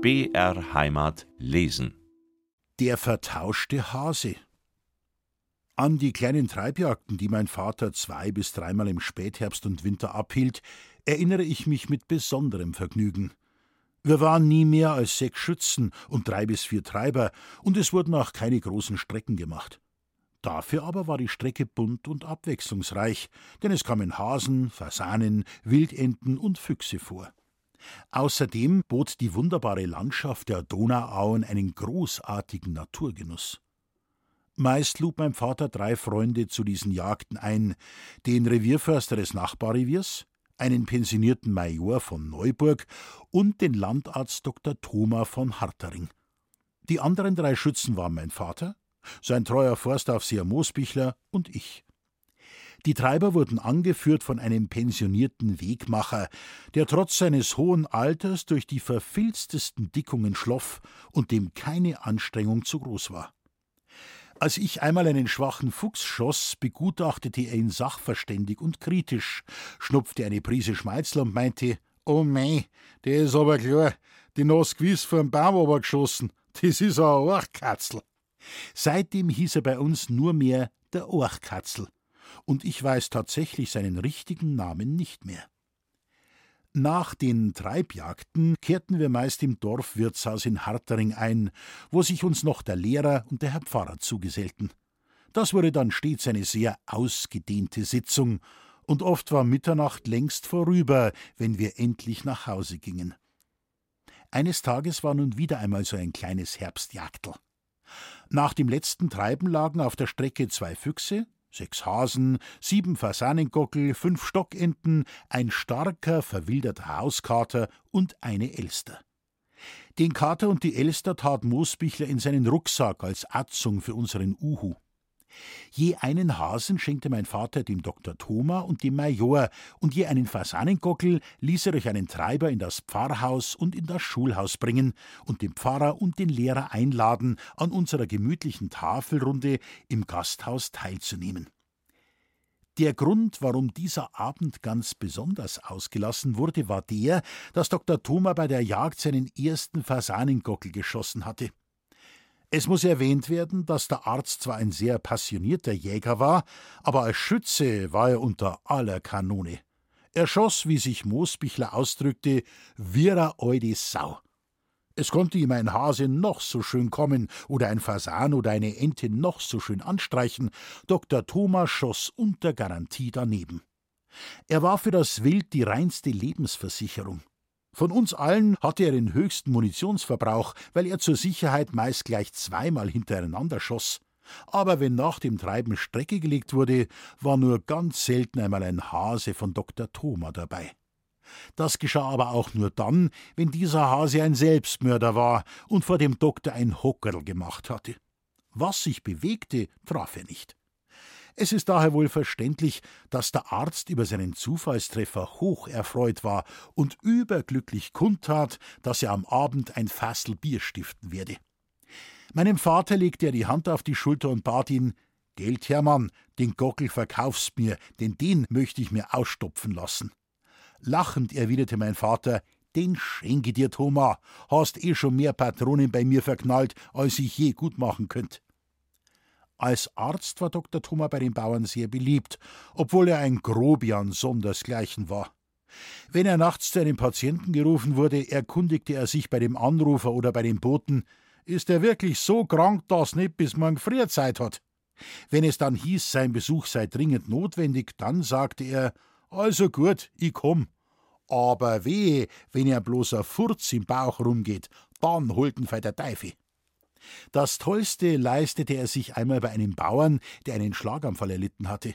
BR Heimat lesen. Der vertauschte Hase. An die kleinen Treibjagden, die mein Vater zwei bis dreimal im Spätherbst und Winter abhielt, erinnere ich mich mit besonderem Vergnügen. Wir waren nie mehr als sechs Schützen und drei bis vier Treiber, und es wurden auch keine großen Strecken gemacht. Dafür aber war die Strecke bunt und abwechslungsreich, denn es kamen Hasen, Fasanen, Wildenten und Füchse vor. Außerdem bot die wunderbare Landschaft der Donauauen einen großartigen Naturgenuss. Meist lud mein Vater drei Freunde zu diesen Jagden ein: den Revierförster des Nachbarreviers, einen pensionierten Major von Neuburg und den Landarzt Dr. Thoma von Hartering. Die anderen drei Schützen waren mein Vater, sein treuer Forstaufseher Moosbichler und ich. Die Treiber wurden angeführt von einem pensionierten Wegmacher, der trotz seines hohen Alters durch die verfilztesten Dickungen schloff und dem keine Anstrengung zu groß war. Als ich einmal einen schwachen Fuchs schoss, begutachtete er ihn sachverständig und kritisch, schnupfte eine Prise Schmeizl und meinte: Oh mei, der ist aber klar, die Nass gewiss vom Baum geschossen, das ist ein Orchkatzel. Seitdem hieß er bei uns nur mehr der Orchkatzel und ich weiß tatsächlich seinen richtigen Namen nicht mehr. Nach den Treibjagden kehrten wir meist im Dorfwirtshaus in Hartering ein, wo sich uns noch der Lehrer und der Herr Pfarrer zugesellten. Das wurde dann stets eine sehr ausgedehnte Sitzung, und oft war Mitternacht längst vorüber, wenn wir endlich nach Hause gingen. Eines Tages war nun wieder einmal so ein kleines Herbstjagdl. Nach dem letzten Treiben lagen auf der Strecke zwei Füchse, sechs Hasen, sieben Fasanengockel, fünf Stockenten, ein starker, verwilderter Hauskater und eine Elster. Den Kater und die Elster tat Moosbichler in seinen Rucksack als Atzung für unseren Uhu. Je einen Hasen schenkte mein Vater dem Dr. Thoma und dem Major, und je einen Fasanengockel ließ er durch einen Treiber in das Pfarrhaus und in das Schulhaus bringen und den Pfarrer und den Lehrer einladen, an unserer gemütlichen Tafelrunde im Gasthaus teilzunehmen. Der Grund, warum dieser Abend ganz besonders ausgelassen wurde, war der, dass Dr. Thoma bei der Jagd seinen ersten Fasanengockel geschossen hatte. Es muss erwähnt werden, dass der Arzt zwar ein sehr passionierter Jäger war, aber als Schütze war er unter aller Kanone. Er schoss, wie sich Moosbichler ausdrückte, vira eudi Sau. Es konnte ihm ein Hase noch so schön kommen oder ein Fasan oder eine Ente noch so schön anstreichen, Dr. Thomas schoss unter Garantie daneben. Er war für das Wild die reinste Lebensversicherung. Von uns allen hatte er den höchsten Munitionsverbrauch, weil er zur Sicherheit meist gleich zweimal hintereinander schoss. Aber wenn nach dem Treiben Strecke gelegt wurde, war nur ganz selten einmal ein Hase von Dr. Thoma dabei. Das geschah aber auch nur dann, wenn dieser Hase ein Selbstmörder war und vor dem Doktor ein Hockerl gemacht hatte. Was sich bewegte, traf er nicht. Es ist daher wohl verständlich, dass der Arzt über seinen Zufallstreffer hoch erfreut war und überglücklich kundtat, dass er am Abend ein Fassel Bier stiften werde. Meinem Vater legte er die Hand auf die Schulter und bat ihn: Geld, Hermann, den Gockel verkaufst mir, denn den möchte ich mir ausstopfen lassen. Lachend erwiderte mein Vater: Den schenke dir, Thoma, hast eh schon mehr Patronen bei mir verknallt, als ich je gut machen könnt. Als Arzt war Dr. Thoma bei den Bauern sehr beliebt, obwohl er ein Grobian sondersgleichen war. Wenn er nachts zu einem Patienten gerufen wurde, erkundigte er sich bei dem Anrufer oder bei dem Boten, ist er wirklich so krank, dass nicht bis morgen früher Zeit hat? Wenn es dann hieß, sein Besuch sei dringend notwendig, dann sagte er, also gut, ich komm. Aber wehe, wenn er bloß ein Furz im Bauch rumgeht, dann holt ihn der Teufel. Das Tollste leistete er sich einmal bei einem Bauern, der einen Schlaganfall erlitten hatte.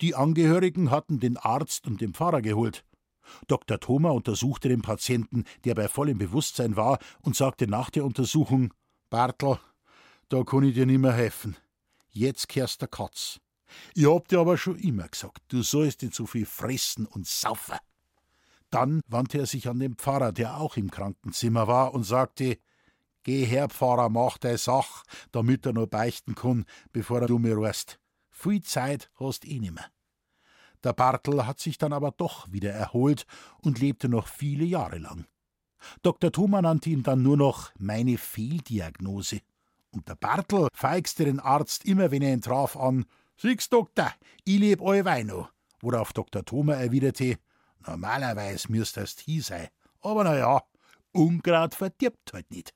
Die Angehörigen hatten den Arzt und den Pfarrer geholt. Dr. Thoma untersuchte den Patienten, der bei vollem Bewusstsein war, und sagte nach der Untersuchung: Bartel, da kann ich dir nimmer helfen. Jetzt kehrst der Katz. Ich hab dir aber schon immer gesagt, du sollst nicht so viel fressen und saufen. Dann wandte er sich an den Pfarrer, der auch im Krankenzimmer war, und sagte: Geh her, Pfarrer, mach deine Sach, damit er noch beichten kann, bevor er du mir rust. Viel Zeit hast eh nimmer. Der Bartel hat sich dann aber doch wieder erholt und lebte noch viele Jahre lang. Dr. Thoma nannte ihn dann nur noch meine Fehldiagnose. Und der Bartel feigste den Arzt immer, wenn er ihn traf, an: Siehst, Doktor, ich leb allweil noch. Worauf Dr. Thoma erwiderte: Normalerweise müsst das hier sein. Aber na ja, Unkraut verdirbt halt nicht.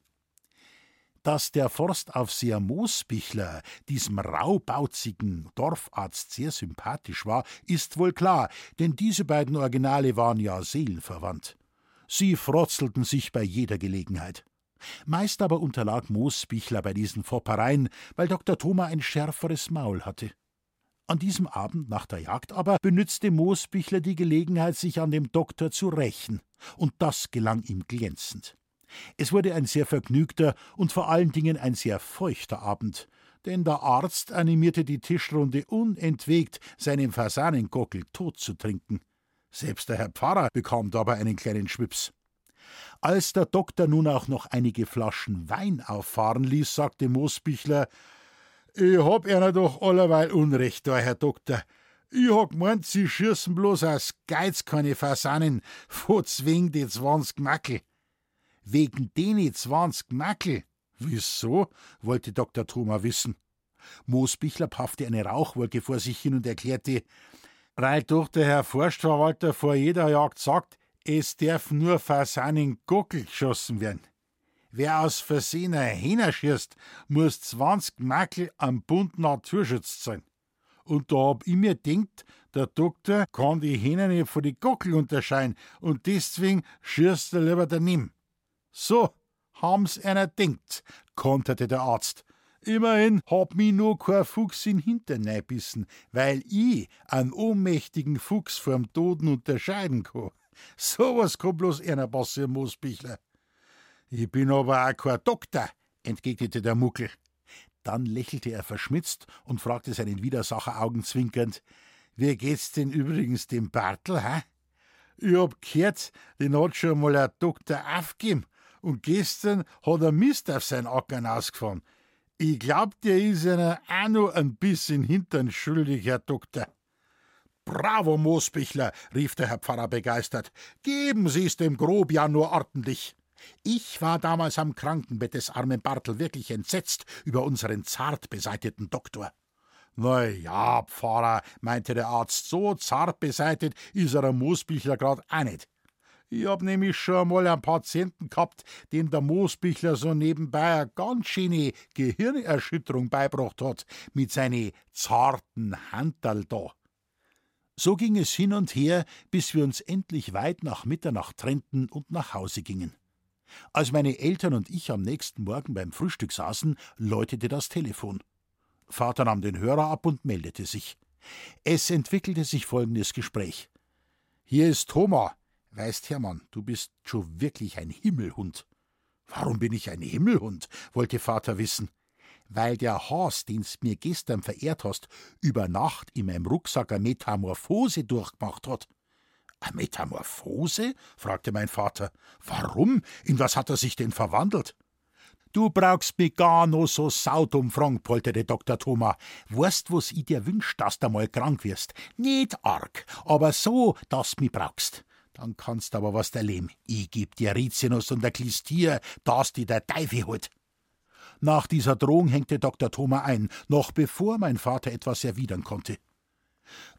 Dass der Forstaufseher Moosbichler diesem raubauzigen Dorfarzt sehr sympathisch war, ist wohl klar, denn diese beiden Originale waren ja seelenverwandt. Sie frotzelten sich bei jeder Gelegenheit. Meist aber unterlag Moosbichler bei diesen Foppereien, weil Dr. Thoma ein schärferes Maul hatte. An diesem Abend nach der Jagd aber benützte Moosbichler die Gelegenheit, sich an dem Doktor zu rächen, und das gelang ihm glänzend. Es wurde ein sehr vergnügter und vor allen Dingen ein sehr feuchter Abend, denn der Arzt animierte die Tischrunde unentwegt, seinen Fasanengockel tot zu trinken. Selbst der Herr Pfarrer bekam dabei einen kleinen Schwips. Als der Doktor nun auch noch einige Flaschen Wein auffahren ließ, sagte Moosbichler: Ich hab einer doch allerweil Unrecht da, Herr Doktor. Ich hab gemeint, Sie schießen bloß aus Geiz keine Fasanen, vor zwing die zwanzig Mackel. Wegen denen zwanzig Mackel? Wieso? wollte Dr. Thoma wissen. Moosbichler paffte eine Rauchwolke vor sich hin und erklärte, weil doch der Herr Forstverwalter vor jeder Jagd sagt, es darf nur Fasanen Gockel geschossen werden. Wer aus Versehen ein Hähner schießt, muss 20 Makel am Bund Naturschutz zahlen. Und da hab ich mir denkt, der Doktor kann die Hähner nicht von die Gockel unterscheiden und deswegen schießt er lieber daneben. So haben's einer denkt, konterte der Arzt. Immerhin hab mi nur kein Fuchs in Hintern bissen, weil ich einen ohnmächtigen Fuchs vom Toten unterscheiden kann. So was kann bloß einer passieren, Moosbichler. Ich bin aber auch kein Doktor, entgegnete der Muckel. Dann lächelte er verschmitzt und fragte seinen Widersacher augenzwinkernd: Wie geht's denn übrigens dem Bartel, hä? Ich hab gehört, den hat schon mal ein Doktor aufgegeben und gestern hat er Mist auf sein Ackern ausgefahren. Ich glaub, der ist einer auch noch ein bisschen Hintern schuldig, Herr Doktor. Bravo, Moosbichler, rief der Herr Pfarrer begeistert. Geben Sie es dem Grobian nur ordentlich. Ich war damals am Krankenbett des armen Bartel wirklich entsetzt über unseren zart beseiteten Doktor. Na ja, Pfarrer, meinte der Arzt, so zart beseitet ist er am Moosbichler grad auch nicht. Ich hab nämlich schon einmal einen Patienten gehabt, dem der Moosbichler so nebenbei eine ganz schöne Gehirnerschütterung beibracht hat, mit seinen zarten Handel da. So ging es hin und her, bis wir uns endlich weit nach Mitternacht trennten und nach Hause gingen. Als meine Eltern und ich am nächsten Morgen beim Frühstück saßen, läutete das Telefon. Vater nahm den Hörer ab und meldete sich. Es entwickelte sich folgendes Gespräch. Hier ist Thomas, Weißt, Hermann, du bist schon wirklich ein Himmelhund. Warum bin ich ein Himmelhund? wollte Vater wissen. Weil der Haas, den's mir gestern verehrt hast, über Nacht in meinem Rucksack eine Metamorphose durchgemacht hat. Eine Metamorphose? fragte mein Vater. Warum? In was hat er sich denn verwandelt? Du brauchst mich gar no so saudumm fragen, polterte Dr. Thomas. Weißt, was ich dir wünsch, dass du mal krank wirst? Nicht arg, aber so, dass du mich brauchst. Dann kannst aber was erleben. Ich geb dir Rizinus und der Klistier, dass die der Teufel holt. Nach dieser Drohung hängte Dr. Thoma ein, noch bevor mein Vater etwas erwidern konnte.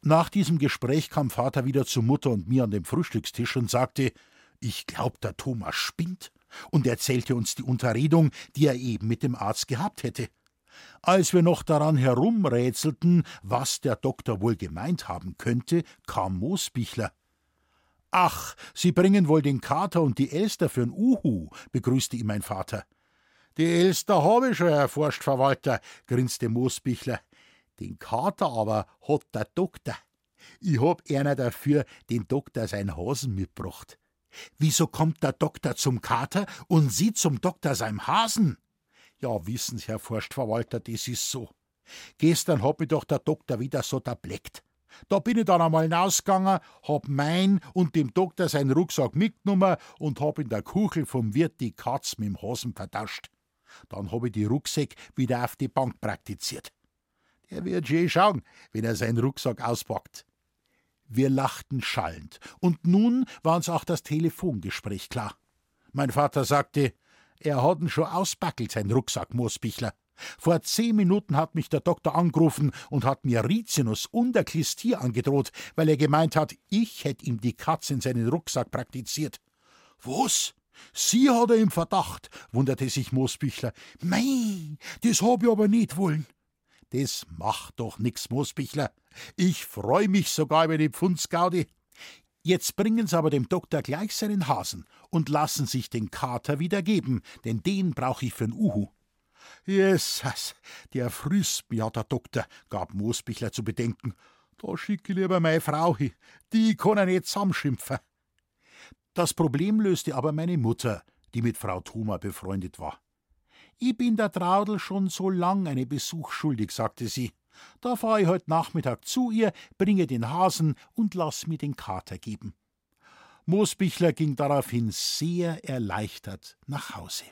Nach diesem Gespräch kam Vater wieder zu Mutter und mir an den Frühstückstisch und sagte, ich glaub, der Thomas spinnt, und erzählte uns die Unterredung, die er eben mit dem Arzt gehabt hätte. Als wir noch daran herumrätselten, was der Doktor wohl gemeint haben könnte, kam Moosbichler. Ach, Sie bringen wohl den Kater und die Elster für'n Uhu, begrüßte ihn mein Vater. Die Elster habe ich schon, Herr Forstverwalter, grinste Moosbichler. Den Kater aber hat der Doktor. Ich hab einer dafür den Doktor sein Hasen mitgebracht. Wieso kommt der Doktor zum Kater und Sie zum Doktor seinem Hasen? Ja, wissen Sie, Herr Forstverwalter, das ist so. Gestern hat mich doch der Doktor wieder so erbleckt. Da bin ich dann einmal hinausgegangen, hab mein und dem Doktor seinen Rucksack mitgenommen und hab in der Kuchel vom Wirt die Katz mit dem Hasen vertauscht. Dann hab ich die Rucksäck wieder auf die Bank praktiziert. Der wird schön schauen, wenn er seinen Rucksack auspackt. Wir lachten schallend, und nun war uns auch das Telefongespräch klar. Mein Vater sagte, er hat ihn schon ausbackelt, sein Rucksack, Moosbichler. Vor zehn Minuten hat mich der Doktor angerufen und hat mir Rizinus und der Klistier angedroht, weil er gemeint hat, ich hätte ihm die Katze in seinen Rucksack praktiziert. Was? Sie hat er im Verdacht, wunderte sich Moosbichler. Mei, das hab ich aber nicht wollen. Das macht doch nix, Moosbichler. Ich freu mich sogar über die Pfundsgaudi. Jetzt bringen Sie aber dem Doktor gleich seinen Hasen und lassen sich den Kater wieder geben, denn den brauch ich für'n Uhu. Jesus, der mich, hat der Doktor, gab Moosbichler zu bedenken. Da schicke ich lieber meine Frau hin, die kann er nicht zusammenschimpfen. Das Problem löste aber meine Mutter, die mit Frau Thoma befreundet war. Ich bin der Traudel schon so lang eine Besuch schuldig, sagte sie. Da fahr ich heut Nachmittag zu ihr, bringe den Hasen und lass mir den Kater geben. Moosbichler ging daraufhin sehr erleichtert nach Hause.